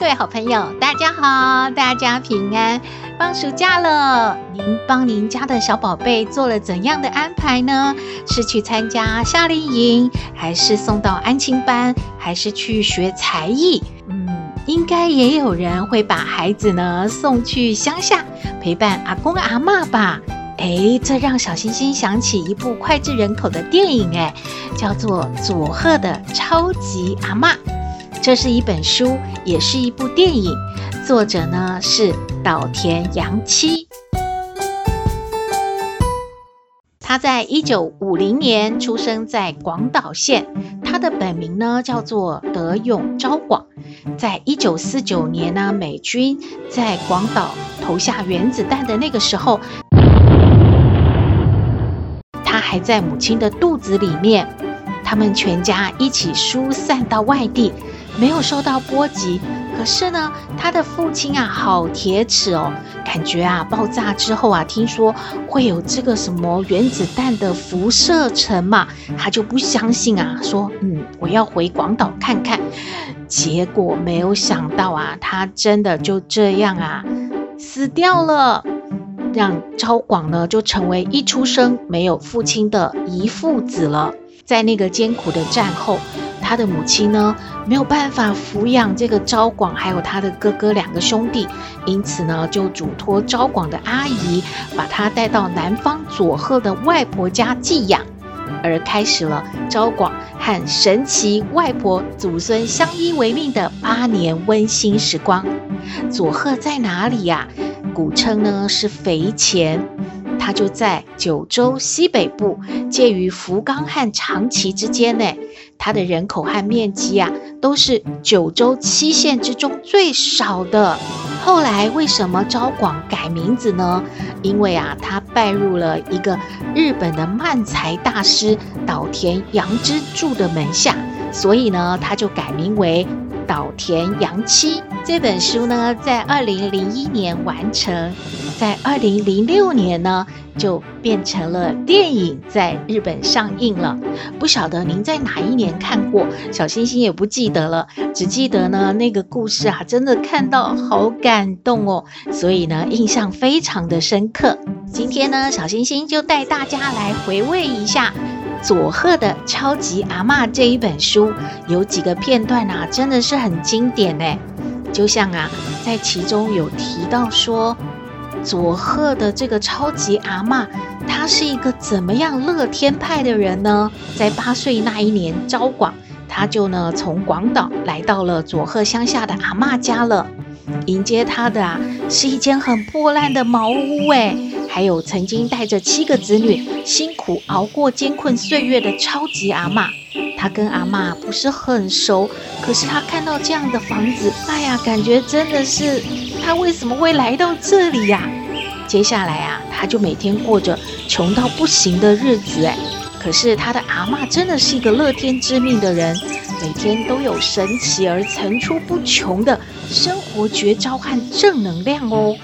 各位好朋友，大家好，大家平安。放暑假了，您帮您家的小宝贝做了怎样的安排呢？是去参加夏令营，还是送到安亲班，还是去学才艺？嗯，应该也有人会把孩子呢送去乡下陪伴阿公阿嬷吧？诶，这让小星星想起一部脍炙人口的电影，诶，叫做《佐贺的超级阿嬷》。这是一本书，也是一部电影。作者呢是岛田洋七。他在一九五零年出生在广岛县，他的本名呢叫做德永昭广。在一九四九年呢，美军在广岛投下原子弹的那个时候，他还在母亲的肚子里面。他们全家一起疏散到外地。没有受到波及，可是呢，他的父亲啊，好铁齿哦，感觉啊，爆炸之后啊，听说会有这个什么原子弹的辐射层嘛，他就不相信啊，说，嗯，我要回广岛看看。结果没有想到啊，他真的就这样啊，死掉了，让昭广呢就成为一出生没有父亲的遗腹子了。在那个艰苦的战后。他的母亲呢，没有办法抚养这个昭广，还有他的哥哥两个兄弟，因此呢，就嘱托昭广的阿姨把他带到南方佐贺的外婆家寄养，而开始了昭广和神奇外婆祖孙相依为命的八年温馨时光。佐贺在哪里呀？古称呢是肥前。它就在九州西北部，介于福冈和长崎之间呢。它的人口和面积啊，都是九州七县之中最少的。后来为什么昭广改名字呢？因为啊，他拜入了一个日本的漫才大师岛田洋之助的门下，所以呢，他就改名为岛田洋七。这本书呢，在二零零一年完成。在二零零六年呢，就变成了电影，在日本上映了。不晓得您在哪一年看过？小星星也不记得了，只记得呢那个故事啊，真的看到好感动哦，所以呢印象非常的深刻。今天呢，小星星就带大家来回味一下佐贺的超级阿嬷这一本书，有几个片段啊，真的是很经典呢。就像啊，在其中有提到说。佐贺的这个超级阿嬷，她是一个怎么样乐天派的人呢？在八岁那一年，昭广他就呢从广岛来到了佐贺乡下的阿嬷家了。迎接他的啊是一间很破烂的茅屋，哎，还有曾经带着七个子女辛苦熬过艰困岁月的超级阿嬷。他跟阿嬷不是很熟，可是他看到这样的房子，哎呀，感觉真的是。他为什么会来到这里呀？接下来啊，他就每天过着穷到不行的日子哎。可是他的阿嬷真的是一个乐天知命的人，每天都有神奇而层出不穷的生活绝招和正能量哦。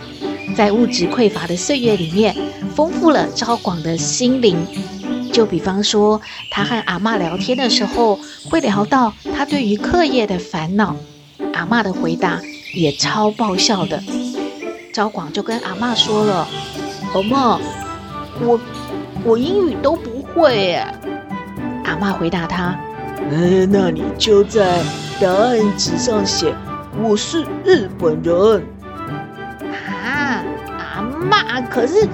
在物质匮乏的岁月里面，丰富了昭广的心灵。就比方说，他和阿嬷聊天的时候，会聊到他对于课业的烦恼，阿嬷的回答。也超爆笑的，昭广就跟阿嬷说了：“阿嬷，我我英语都不会耶。”阿嬷回答他：“嗯，那你就在答案纸上写我是日本人。”啊，阿嬷，可是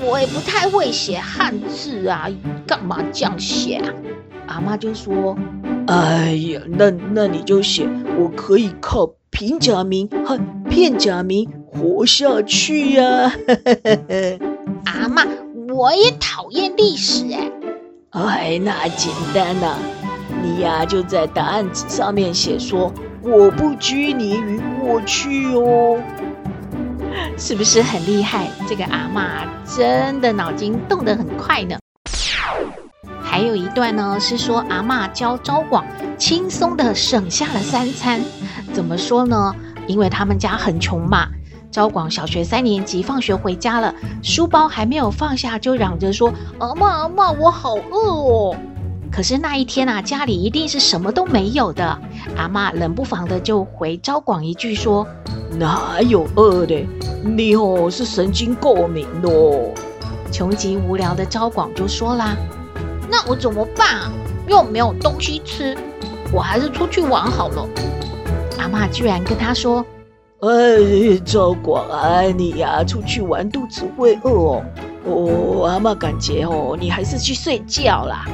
我也不太会写汉字啊，干嘛这样写啊？阿嬷就说：“哎呀，那那你就写我可以靠。”平假名和片假名活下去呀、啊！阿嬷，我也讨厌历史哎。哎，那简单呐、啊，你呀就在答案纸上面写说我不拘泥于过去哦。是不是很厉害？这个阿嬷真的脑筋动得很快呢。还有一段呢，是说阿嬷教昭广轻松的省下了三餐。怎么说呢？因为他们家很穷嘛。昭广小学三年级放学回家了，书包还没有放下，就嚷着说：“阿嬷，阿嬷，我好饿哦！”可是那一天啊，家里一定是什么都没有的。阿嬷冷不防的就回昭广一句说：“哪有饿的？你哦是神经过敏哦。”穷极无聊的昭广就说啦。那我怎么办啊？又没有东西吃，我还是出去玩好了。阿嬷居然跟他说：“哎，昭广啊，你呀、啊，出去玩肚子会饿哦。哦，阿妈感觉哦，你还是去睡觉啦。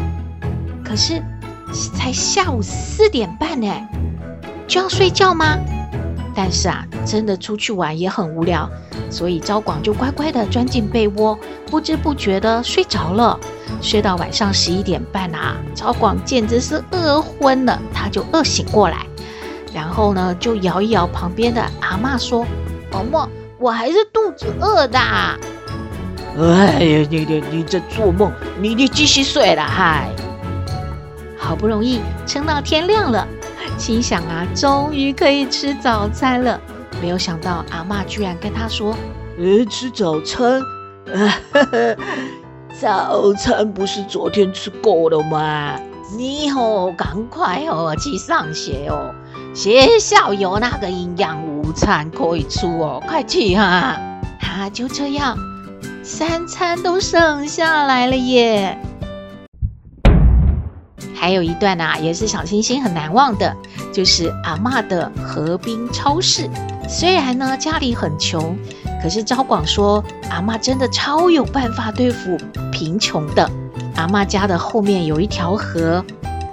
可是才下午四点半呢，就要睡觉吗？但是啊，真的出去玩也很无聊，所以昭广就乖乖的钻进被窝，不知不觉的睡着了。睡到晚上十一点半啊，昭广简直是饿昏了，他就饿醒过来，然后呢，就摇一摇旁边的阿嬷说：“阿嬷，我还是肚子饿的。”哎呀，你你你在做梦，你你继续睡了，嗨！好不容易撑到天亮了。心想啊，终于可以吃早餐了。没有想到阿嬷居然跟他说：“呃，吃早餐？啊呵呵，早餐不是昨天吃过了吗？你哦，赶快哦去上学哦，学校有那个营养午餐可以吃哦，快去哈！”他就这样，三餐都省下来了耶。还有一段啊，也是小星星很难忘的，就是阿嬷的河滨超市。虽然呢家里很穷，可是昭广说阿嬷真的超有办法对付贫穷的。阿嬷家的后面有一条河，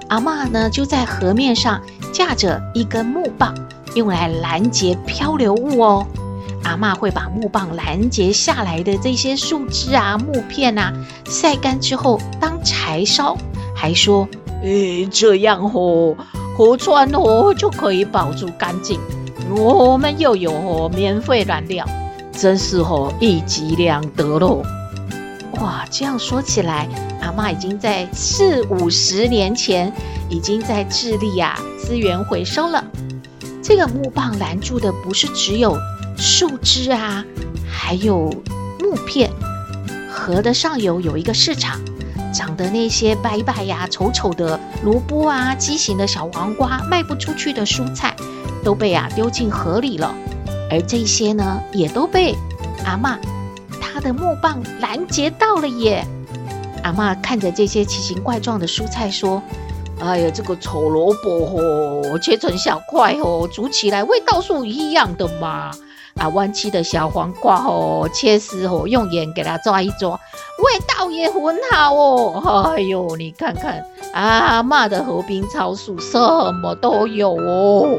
阿嬷呢就在河面上架着一根木棒，用来拦截漂流物哦。阿嬷会把木棒拦截下来的这些树枝啊、木片啊晒干之后当柴烧，还说。诶，这样哦，河川哦就可以保住干净，我们又有哦免费燃料，真是哦一举两得喽！哇，这样说起来，阿嬷已经在四五十年前已经在致力啊资源回收了。这个木棒拦住的不是只有树枝啊，还有木片。河的上游有一个市场。长得那些白白呀、丑丑的萝卜啊，畸形的小黄瓜，卖不出去的蔬菜，都被啊丢进河里了。而这些呢，也都被阿嬷她的木棒拦截到了耶。阿嬷看着这些奇形怪状的蔬菜说：“哎呀，这个丑萝卜哦，切成小块哦，煮起来味道是一样的嘛。”啊，弯曲的小黄瓜哦，切丝哦，用盐给它抓一抓，味道也很好哦。哎呦，你看看，阿嬷的河滨超市什么都有哦。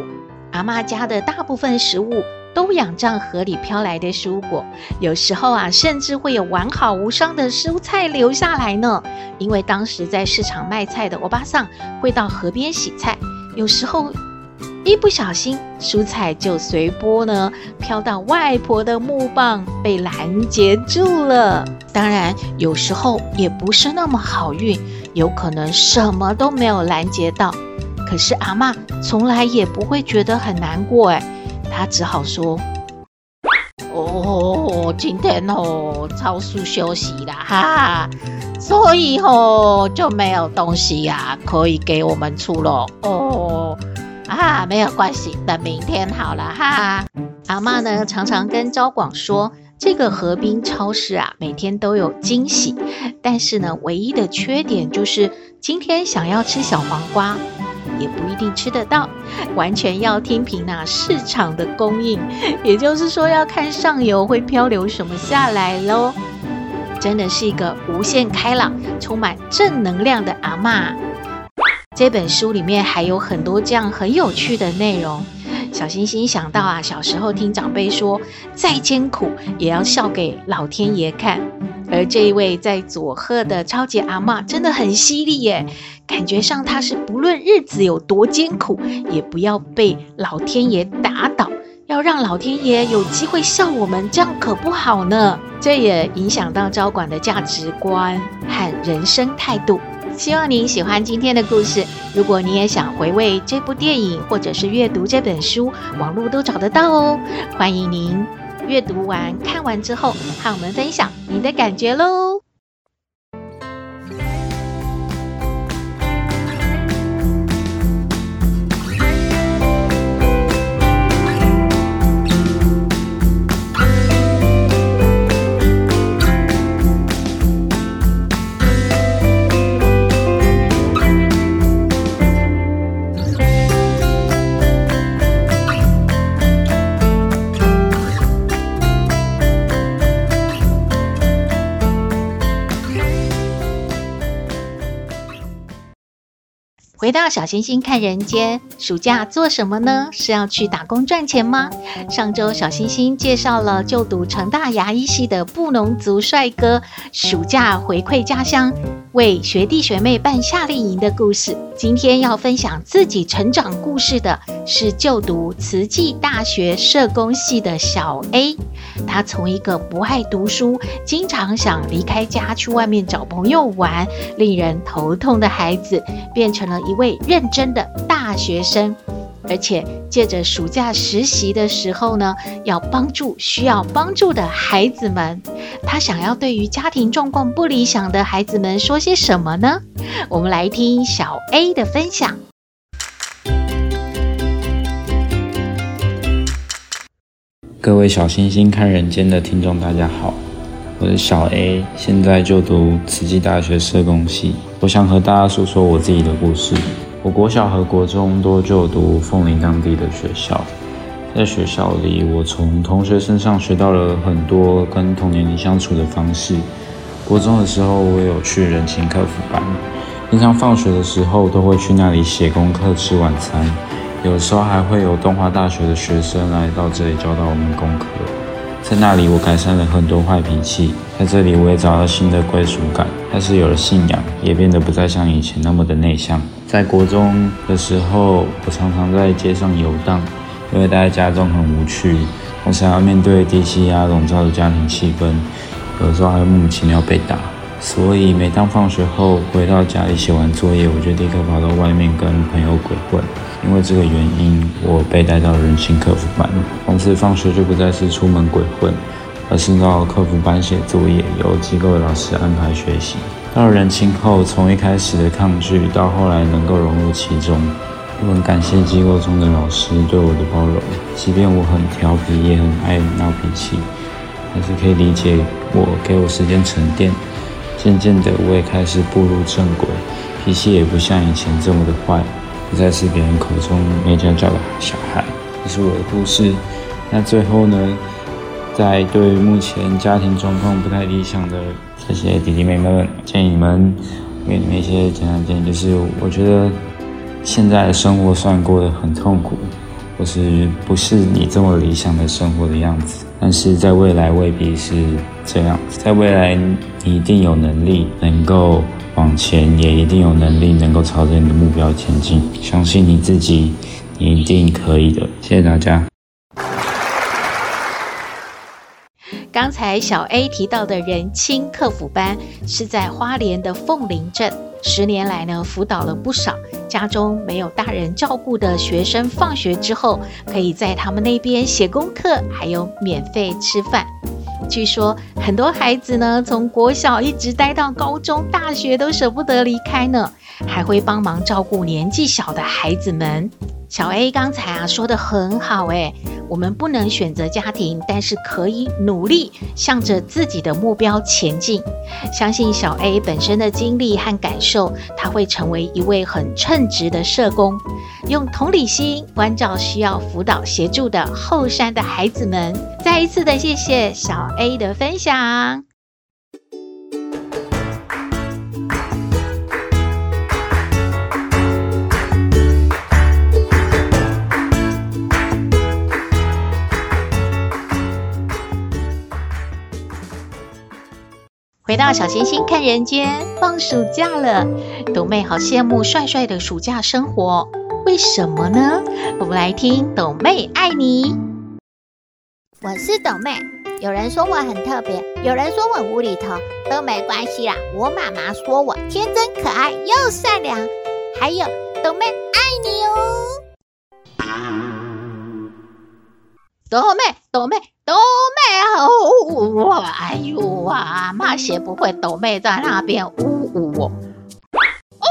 阿嬷家的大部分食物都仰仗河里飘来的蔬果，有时候啊，甚至会有完好无伤的蔬菜留下来呢。因为当时在市场卖菜的欧巴桑会到河边洗菜，有时候。一不小心，蔬菜就随波呢飘到外婆的木棒，被拦截住了。当然，有时候也不是那么好运，有可能什么都没有拦截到。可是阿嬷从来也不会觉得很难过，哎，他只好说：“哦，今天哦，超速休息了哈，所以哦就没有东西呀、可以给我们出了哦。”啊，没有关系，等明天好了哈。阿嬷呢，常常跟昭广说，这个河滨超市啊，每天都有惊喜。但是呢，唯一的缺点就是今天想要吃小黄瓜，也不一定吃得到，完全要听凭那市场的供应。也就是说，要看上游会漂流什么下来喽。真的是一个无限开朗、充满正能量的阿嬷。这本书里面还有很多这样很有趣的内容。小星星想到啊，小时候听长辈说，再艰苦也要笑给老天爷看。而这一位在佐贺的超级阿嬷真的很犀利耶，感觉上他是不论日子有多艰苦，也不要被老天爷打倒，要让老天爷有机会笑我们，这样可不好呢。这也影响到昭管的价值观和人生态度。希望您喜欢今天的故事。如果你也想回味这部电影，或者是阅读这本书，网络都找得到哦。欢迎您阅读完、看完之后，和我们分享你的感觉喽。回到小星星看人间，暑假做什么呢？是要去打工赚钱吗？上周小星星介绍了就读成大牙医系的布农族帅哥，暑假回馈家乡，为学弟学妹办夏令营的故事。今天要分享自己成长故事的是就读慈济大学社工系的小 A。他从一个不爱读书、经常想离开家去外面找朋友玩、令人头痛的孩子，变成了一一位认真的大学生。而且借着暑假实习的时候呢，要帮助需要帮助的孩子们。他想要对于家庭状况不理想的孩子们说些什么呢？我们来听小 A 的分享。各位小星星看人间的听众，大家好，我是小 A，现在就读慈济大学社工系。我想和大家说说我自己的故事。我国小和国中都就读凤林当地的学校，在学校里，我从同学身上学到了很多跟同年龄相处的方式。国中的时候，我有去人情客服班，平常放学的时候都会去那里写功课、吃晚餐。有时候还会有东华大学的学生来到这里教导我们功课，在那里我改善了很多坏脾气，在这里我也找到新的归属感，开始有了信仰，也变得不再像以前那么的内向。在国中的时候，我常常在街上游荡，因为待在家中很无趣，我想要面对低气压笼罩的家庭气氛，有时候还莫名其妙被打。所以每当放学后回到家里写完作业，我就立刻跑到外面跟朋友鬼混。因为这个原因，我被带到人情客服班。从此放学就不再是出门鬼混，而是到客服班写作业，由机构的老师安排学习。到了人情后，从一开始的抗拒，到后来能够融入其中，我很感谢机构中的老师对我的包容。即便我很调皮，也很爱闹脾气，还是可以理解我，给我时间沉淀。渐渐的，我也开始步入正轨，脾气也不像以前这么的坏。不再是别人口中没家教的小孩，这是我的故事。那最后呢，在对目前家庭状况不太理想的这些弟弟妹妹们，建议你们给你们一些简单建议，就是我觉得现在的生活虽然过得很痛苦，或是不是你这么理想的生活的样子，但是在未来未必是这样，在未来你一定有能力能够。往前也一定有能力能够朝着你的目标前进，相信你自己，你一定可以的。谢谢大家。刚才小 A 提到的人亲客服班是在花莲的凤林镇，十年来呢，辅导了不少家中没有大人照顾的学生，放学之后可以在他们那边写功课，还有免费吃饭。据说很多孩子呢，从国小一直待到高中、大学都舍不得离开呢，还会帮忙照顾年纪小的孩子们。小 A 刚才啊说的很好诶，我们不能选择家庭，但是可以努力向着自己的目标前进。相信小 A 本身的经历和感受，他会成为一位很称职的社工，用同理心关照需要辅导协助的后山的孩子们。再一次的谢谢小 A 的分享。回到小星星看人间，放暑假了，斗妹好羡慕帅帅的暑假生活，为什么呢？我们来听抖妹爱你。我是抖妹，有人说我很特别，有人说我无厘头，都没关系啦。我妈妈说我天真可爱又善良，还有抖妹爱你哦。抖妹，抖妹，抖妹哦！哎呦啊，妈写不会，抖妹在那边呜呜哦。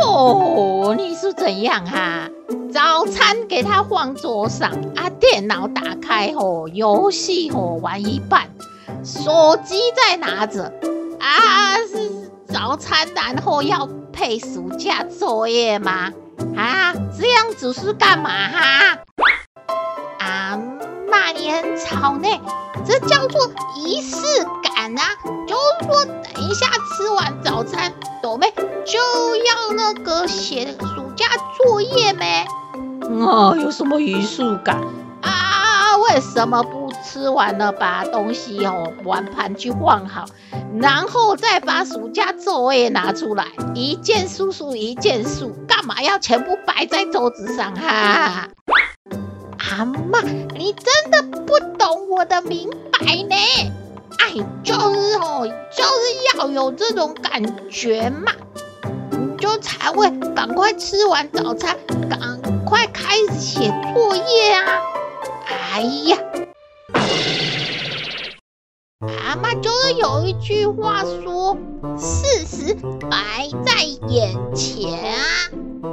哦，你是怎样哈、啊？早餐给他放桌上啊，电脑打开吼，游戏吼玩一半，手机在拿着啊，是早餐，然后要配暑假作业吗？啊，这样子是干嘛哈？啊，妈你很吵呢，这叫做仪式感啊，就是说等一下吃完早餐，斗妹就要那个写暑假作业没？啊，有什么仪式感啊？为什么不吃完了把东西哦碗盘去放好，然后再把暑假作业拿出来，一件数数一件数，干嘛要全部摆在桌子上哈？阿妈，你真的不懂我的明白呢？哎，就是哦，就是要有这种感觉嘛，你就才会赶快吃完早餐，赶。快开始写作业啊！哎呀，阿妈就是有一句话说：“事实摆在眼前啊。”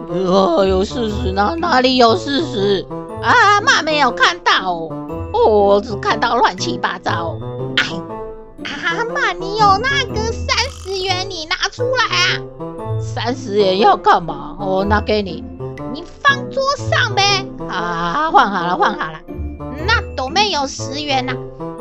呃，有事实哪哪里有事实？阿妈没有看到哦，我只看到乱七八糟。哎，阿妈，你有那个三十元，你拿出来啊！三十元要干嘛？我拿给你。你放桌上呗！啊，换好了，换好了。那斗妹有十元呐、啊，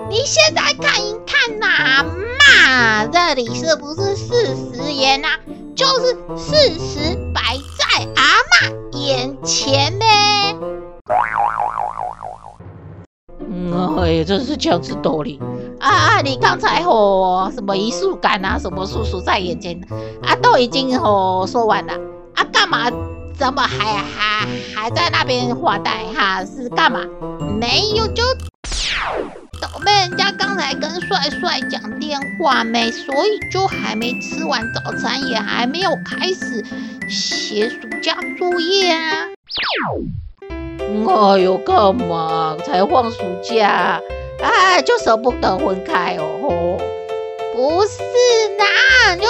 你现在看一看呐，妈，这里是不是四十元呐？就是事实摆在阿妈眼前呗。嗯，哎，真是强词夺理啊啊！你刚才吼什么仪式感啊，什么叔叔在眼前啊，都已经吼说完了啊，干嘛？怎么还还还在那边发呆哈？是干嘛？没有就斗妹，人家刚才跟帅帅讲电话没，所以就还没吃完早餐，也还没有开始写暑假作业啊。哎呦，干嘛才放暑假？哎，就舍不得分开哦。不是啦，就是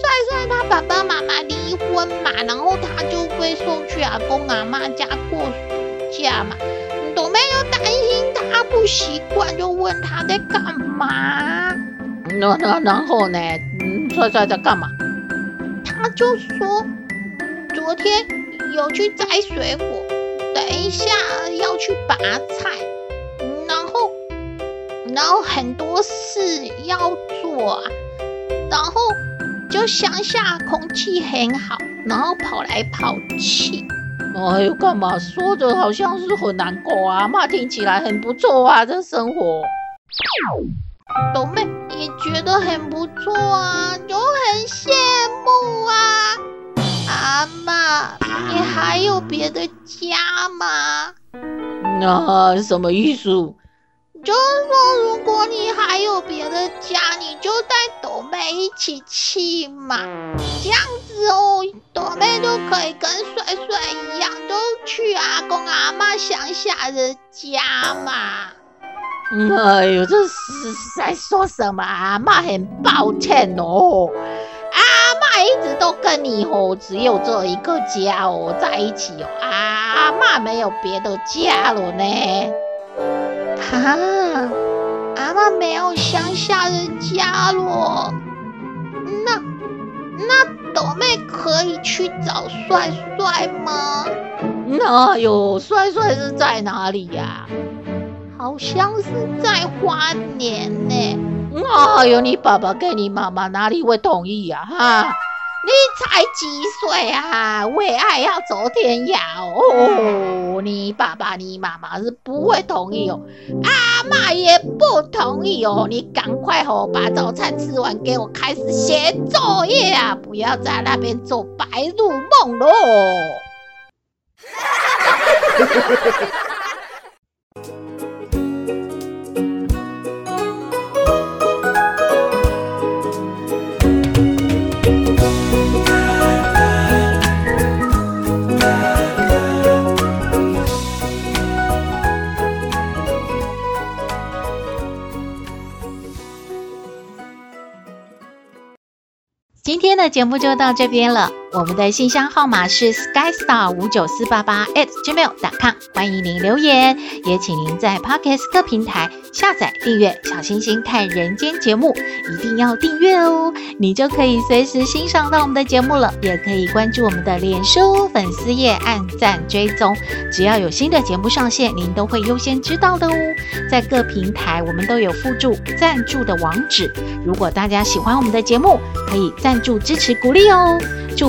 帅帅他爸爸妈妈离婚嘛，然后他就。被送去阿公阿妈家过暑假嘛，朵妹又担心他不习惯，就问他在干嘛。那那然后呢？嗯，帅帅在干嘛？他就说昨天有去摘水果，等一下要去拔菜，然后很多事要做啊，然后就乡下空气很好。然后跑来跑去，哎呦，干嘛说着好像是很难过啊？妈听起来很不错啊，这生活。豆妹也觉得很不错啊，就很羡慕啊。阿妈，你还有别的家吗？那什么意思？就是说，如果你还有别的家，你就带朵妹一起去嘛，这样子哦，朵妹就可以跟帅帅一样，都去阿公阿妈乡下的家嘛。哎呦，这是在说什么？阿妈很抱歉哦，阿妈一直都跟你哦，只有这一个家哦，在一起哦，阿妈没有别的家了呢。啊，阿妈没有乡下的家了，那那斗妹可以去找帅帅吗？哪有帅帅是在哪里呀？好像是在花莲呢。哎呦，你爸爸跟你妈妈哪里会同意呀？哈，你才几岁啊？为爱要走天涯哦！你爸爸、你妈妈是不会同意哦，阿妈也不同意哦。你赶快哦，把早餐吃完，给我开始写作业啊！不要在那边做白日梦喽！的节目就到这边了。我们的信箱号码是 skystar 五九四八八 at gmail.com，欢迎您留言，也请您在 Podcast 各平台下载订阅《小星星看人间》节目，一定要订阅哦，你就可以随时欣赏到我们的节目了。也可以关注我们的脸书粉丝页，按赞追踪，只要有新的节目上线，您都会优先知道的哦。在各平台我们都有附注赞助的网址，如果大家喜欢我们的节目，可以赞助支持鼓励哦。祝